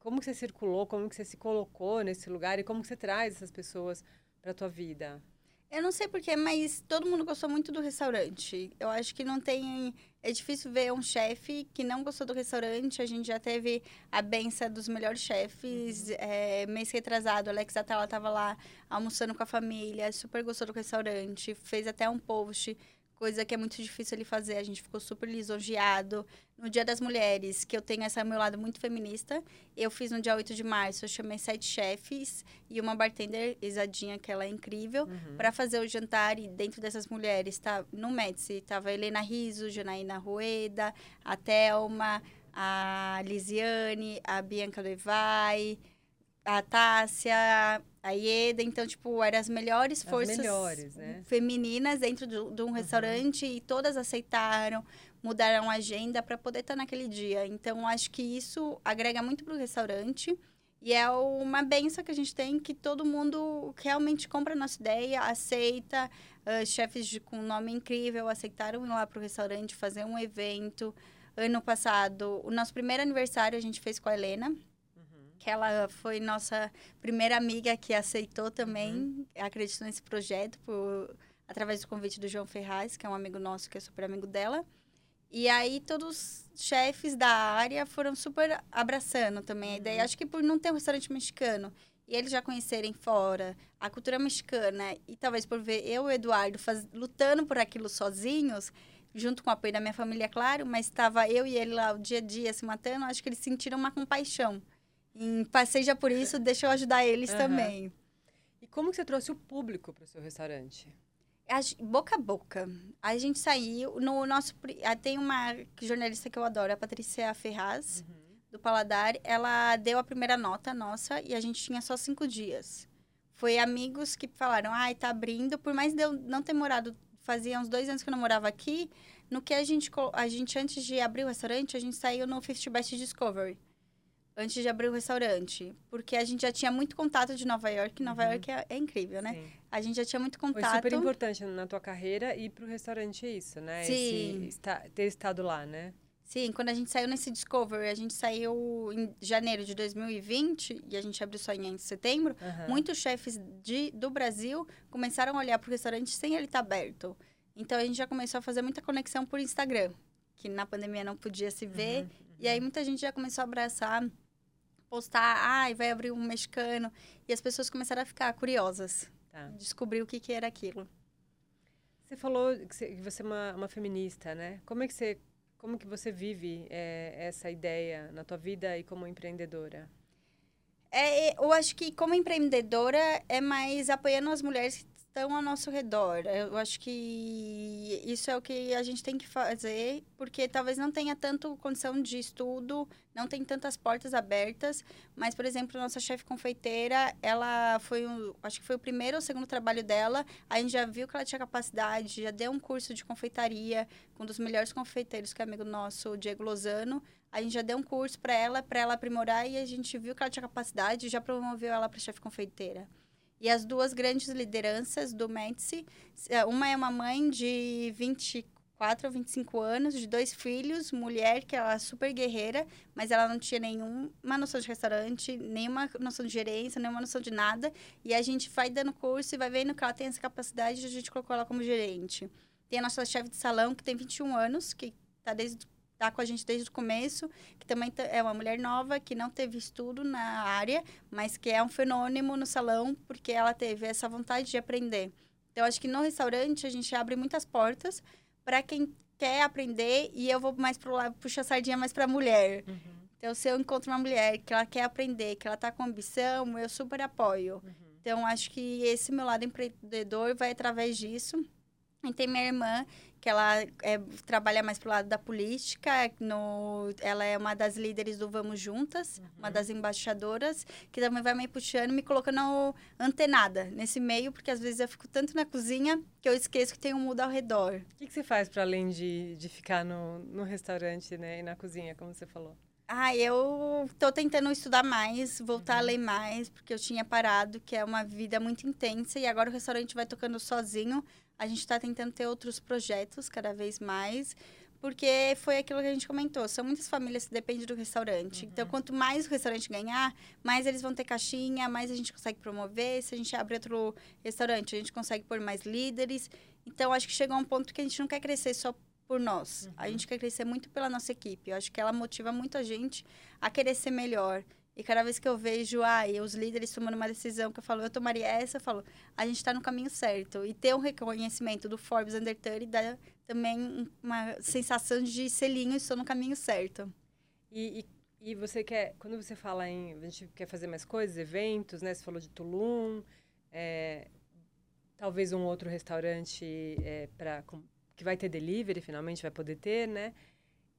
como que você circulou, como que você se colocou nesse lugar e como que você traz essas pessoas para tua vida? Eu não sei porquê, mas todo mundo gostou muito do restaurante. Eu acho que não tem. É difícil ver um chefe que não gostou do restaurante. A gente já teve a benção dos melhores chefes. É, mês retrasado, o Alex Atala estava lá almoçando com a família, super gostou do restaurante. Fez até um post coisa que é muito difícil ele fazer. A gente ficou super lisonjeado. No Dia das Mulheres, que eu tenho esse meu lado muito feminista, eu fiz no dia 8 de março, eu chamei sete chefes e uma bartender, Isadinha, que ela é incrível, uhum. para fazer o jantar. E dentro dessas mulheres, tá, no Médici, tava a Helena Riso, Janaína Rueda, a Thelma, a Lisiane, a Bianca Levai, a Tássia, a Ieda, então, tipo, eram as melhores forças as melhores, né? femininas dentro de, de um uhum. restaurante e todas aceitaram, mudaram a agenda para poder estar naquele dia. Então, acho que isso agrega muito para o restaurante e é uma benção que a gente tem que todo mundo realmente compra a nossa ideia, aceita. Uh, chefes de, com nome incrível aceitaram ir lá para o restaurante fazer um evento. Ano passado, o nosso primeiro aniversário a gente fez com a Helena, que ela foi nossa primeira amiga que aceitou também, uhum. acreditou nesse projeto por, através do convite do João Ferraz, que é um amigo nosso, que é super amigo dela. E aí todos os chefes da área foram super abraçando também a ideia. Uhum. Acho que por não ter um restaurante mexicano e eles já conhecerem fora a cultura mexicana e talvez por ver eu e o Eduardo faz, lutando por aquilo sozinhos, junto com o apoio da minha família, é claro, mas estava eu e ele lá o dia a dia se matando, acho que eles sentiram uma compaixão em Passeja por isso, deixa eu ajudar eles uhum. também. E como que você trouxe o público para o seu restaurante? boca a boca. A gente saiu no nosso ah, tem uma jornalista que eu adoro, a Patrícia Ferraz uhum. do Paladar. Ela deu a primeira nota nossa e a gente tinha só cinco dias. Foi amigos que falaram, ai, tá abrindo. Por mais de eu não ter morado, fazia uns dois anos que eu não morava aqui. No que a gente, a gente antes de abrir o restaurante, a gente saiu no 50 Best Discovery antes de abrir o restaurante. Porque a gente já tinha muito contato de Nova York. Nova uhum. York é, é, incrível, né? Sim. A gente já tinha muito contato. Foi super importante na tua carreira ir para o restaurante isso, né? Sim. Ter estado lá, né? Sim, quando a gente saiu nesse Discovery, a gente saiu em janeiro de 2020 e a gente abriu só em setembro. Uhum. Muitos chefes de, do Brasil começaram a olhar para o restaurante sem ele estar tá aberto. Então a gente já começou a fazer muita conexão por Instagram, que na pandemia não podia se ver. Uhum. E aí muita gente já começou a abraçar postar, ai, ah, vai abrir um mexicano. E as pessoas começaram a ficar curiosas. Tá. Descobrir o que, que era aquilo. Você falou que você é uma, uma feminista, né? Como é que você, como que você vive é, essa ideia na tua vida e como empreendedora? É, eu acho que como empreendedora é mais apoiando as mulheres estão ao nosso redor. Eu acho que isso é o que a gente tem que fazer, porque talvez não tenha tanto condição de estudo, não tem tantas portas abertas, mas, por exemplo, nossa chefe confeiteira, ela foi, um, acho que foi o primeiro ou segundo trabalho dela, a gente já viu que ela tinha capacidade, já deu um curso de confeitaria com um dos melhores confeiteiros, que é amigo nosso, o Diego Lozano, a gente já deu um curso para ela, para ela aprimorar, e a gente viu que ela tinha capacidade e já promoveu ela para chefe confeiteira. E as duas grandes lideranças do Médici, é, uma é uma mãe de 24 ou 25 anos, de dois filhos, mulher que ela é super guerreira, mas ela não tinha nenhuma noção de restaurante, nenhuma noção de gerência, nenhuma noção de nada. E a gente vai dando curso e vai vendo que ela tem essa capacidade e a gente colocou ela como gerente. Tem a nossa chefe de salão, que tem 21 anos, que está desde está com a gente desde o começo, que também é uma mulher nova, que não teve estudo na área, mas que é um fenômeno no salão, porque ela teve essa vontade de aprender. Então, acho que no restaurante a gente abre muitas portas para quem quer aprender e eu vou mais para o lado, puxa a sardinha mais para a mulher. Uhum. Então, se eu encontro uma mulher que ela quer aprender, que ela está com ambição, eu super apoio. Uhum. Então, acho que esse meu lado empreendedor vai através disso. E tem minha irmã, que ela é, trabalha mais pro lado da política. No, ela é uma das líderes do Vamos Juntas, uhum. uma das embaixadoras, que também vai me puxando, me colocando antenada nesse meio, porque às vezes eu fico tanto na cozinha que eu esqueço que tem um mundo ao redor. O que, que você faz para além de, de ficar no, no restaurante né, e na cozinha, como você falou? Ah, eu tô tentando estudar mais, voltar uhum. a ler mais, porque eu tinha parado, que é uma vida muito intensa, e agora o restaurante vai tocando sozinho. A gente está tentando ter outros projetos cada vez mais, porque foi aquilo que a gente comentou. São muitas famílias que dependem do restaurante. Então, uhum. Então, quanto mais o restaurante ganhar, mais eles vão ter caixinha, mais a gente consegue promover. Se a gente abrir outro restaurante, a gente consegue pôr mais líderes. Então, acho que chegou a um ponto que a gente não quer crescer só por nós. Uhum. A gente quer crescer muito pela nossa equipe. Eu acho que ela motiva muito a gente a querer ser melhor. E cada vez que eu vejo, ah, os líderes tomando uma decisão que eu falo, eu tomaria essa, eu falo, a gente está no caminho certo. E ter um reconhecimento do Forbes Under 30 dá também uma sensação de selinho, estou no caminho certo. E, e, e, você quer, quando você fala em, a gente quer fazer mais coisas, eventos, né? Você falou de Tulum, é, talvez um outro restaurante é, para que vai ter delivery, finalmente vai poder ter, né?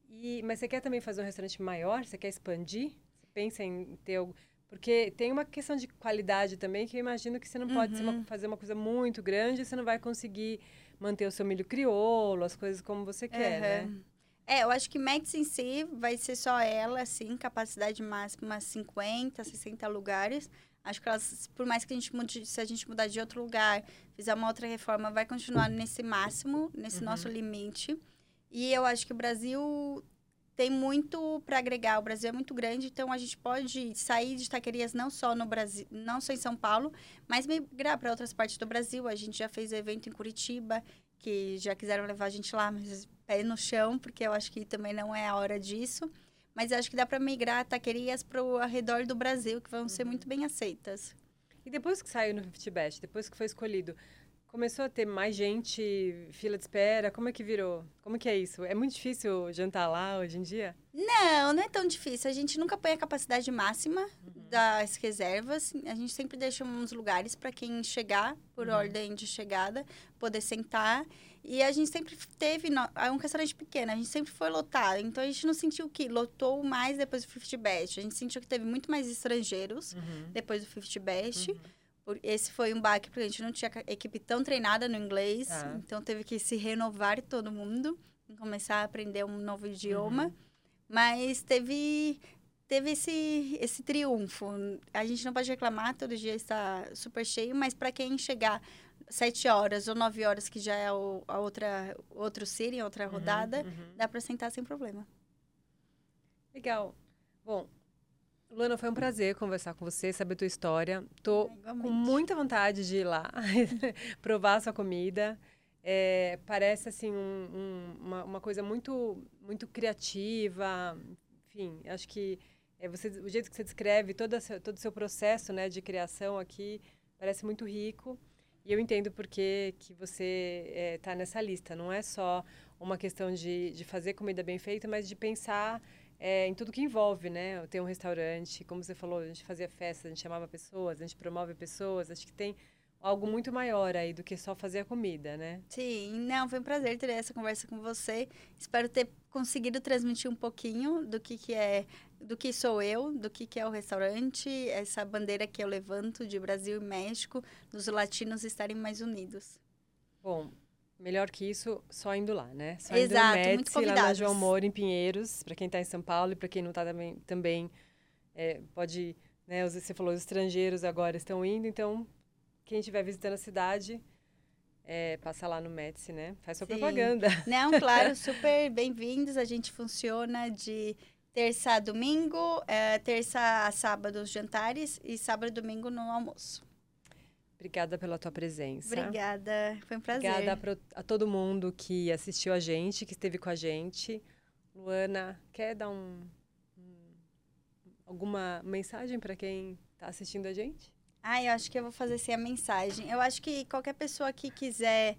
E, mas você quer também fazer um restaurante maior? Você quer expandir? Pensa em ter algo... Porque tem uma questão de qualidade também, que eu imagino que você não pode uma, uhum. fazer uma coisa muito grande, você não vai conseguir manter o seu milho crioulo, as coisas como você quer, uhum. né? É, eu acho que Mets em si vai ser só ela, assim, capacidade máxima 50, 60 lugares. Acho que elas, por mais que a gente mude, se a gente mudar de outro lugar, fizer uma outra reforma, vai continuar nesse máximo, nesse uhum. nosso limite. E eu acho que o Brasil tem muito para agregar. O Brasil é muito grande, então a gente pode sair de taquerias não só no Brasil, não só em São Paulo, mas migrar para outras partes do Brasil. A gente já fez evento em Curitiba, que já quiseram levar a gente lá, mas pé no chão, porque eu acho que também não é a hora disso. Mas acho que dá para migrar taquerias para o arredor do Brasil, que vão ser muito bem aceitas. E depois que saiu no 50 Best, depois que foi escolhido, começou a ter mais gente, fila de espera? Como é que virou? Como que é isso? É muito difícil jantar lá hoje em dia? Não, não é tão difícil. A gente nunca põe a capacidade máxima uhum. das reservas. A gente sempre deixa uns lugares para quem chegar por uhum. ordem de chegada, poder sentar. E a gente sempre teve é um restaurante pequeno, a gente sempre foi lotado. Então a gente não sentiu que lotou mais depois do 50 Best. A gente sentiu que teve muito mais estrangeiros uhum. depois do 50 Best. Uhum. Esse foi um baque porque a gente não tinha equipe tão treinada no inglês, ah. então teve que se renovar todo mundo, começar a aprender um novo idioma. Uhum. Mas teve teve esse esse triunfo. A gente não pode reclamar, todo dia está super cheio, mas para quem chegar sete horas ou nove horas, que já é o, a outra outro city, outra uhum, rodada, uhum. dá para sentar sem problema. Legal. Bom, Luana, foi um prazer conversar com você, saber a tua história. Tô é, com muita vontade de ir lá, (laughs) provar a sua comida. É, parece, assim, um, um, uma, uma, coisa muito, muito criativa. Enfim, acho que é, você, o jeito que você descreve todo, todo o seu processo né, de criação aqui parece muito rico. E eu entendo porque que você está é, nessa lista. Não é só uma questão de, de fazer comida bem feita, mas de pensar é, em tudo que envolve, né? Ter um restaurante, como você falou, a gente fazia festa, a gente chamava pessoas, a gente promove pessoas. Acho que tem algo muito maior aí do que só fazer a comida, né? Sim, não, foi um prazer ter essa conversa com você. Espero ter conseguido transmitir um pouquinho do que, que é, do que sou eu, do que, que é o restaurante, essa bandeira que eu levanto de Brasil e México, dos latinos estarem mais unidos. Bom, Melhor que isso, só indo lá, né? Só Exato, indo no Metsi, lá na João Moro, em Pinheiros, para quem está em São Paulo e para quem não está também, também é, pode, né? Você falou, os estrangeiros agora estão indo, então quem estiver visitando a cidade, é, passa lá no Metsi, né? Faz sua Sim. propaganda. (laughs) Não, claro, (laughs) super bem-vindos. A gente funciona de terça a domingo, é, terça a sábado os jantares e sábado e domingo no almoço. Obrigada pela tua presença. Obrigada, foi um prazer. Obrigada a todo mundo que assistiu a gente, que esteve com a gente. Luana, quer dar um, um alguma mensagem para quem está assistindo a gente? Ah, eu acho que eu vou fazer assim a mensagem. Eu acho que qualquer pessoa que quiser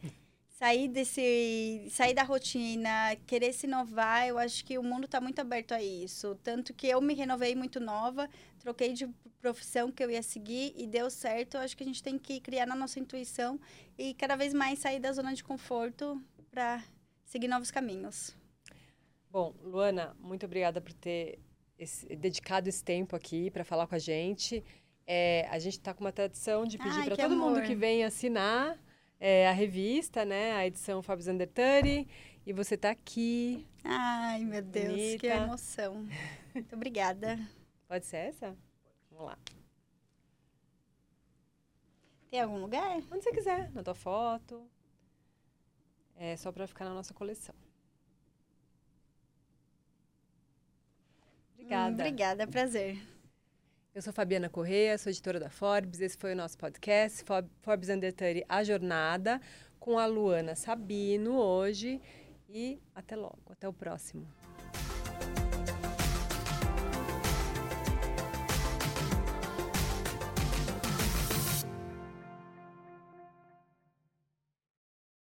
sair desse sair da rotina querer se inovar eu acho que o mundo está muito aberto a isso. Tanto que eu me renovei muito nova troquei de profissão que eu ia seguir e deu certo. Eu acho que a gente tem que criar na nossa intuição e cada vez mais sair da zona de conforto para seguir novos caminhos. Bom Luana muito obrigada por ter esse, dedicado esse tempo aqui para falar com a gente. É, a gente está com uma tradição de pedir para todo amor. mundo que vem assinar é, a revista, né? A edição Under 30. E você está aqui. Ai, meu Deus, bonita. que emoção. Muito obrigada. Pode ser essa? Vamos lá. Tem algum lugar? Onde você quiser, na tua foto. É só para ficar na nossa coleção. Obrigada. Hum, obrigada, prazer. Eu sou Fabiana Correia, sou editora da Forbes. Esse foi o nosso podcast, Forbes Under 30, A Jornada, com a Luana Sabino hoje. E até logo, até o próximo.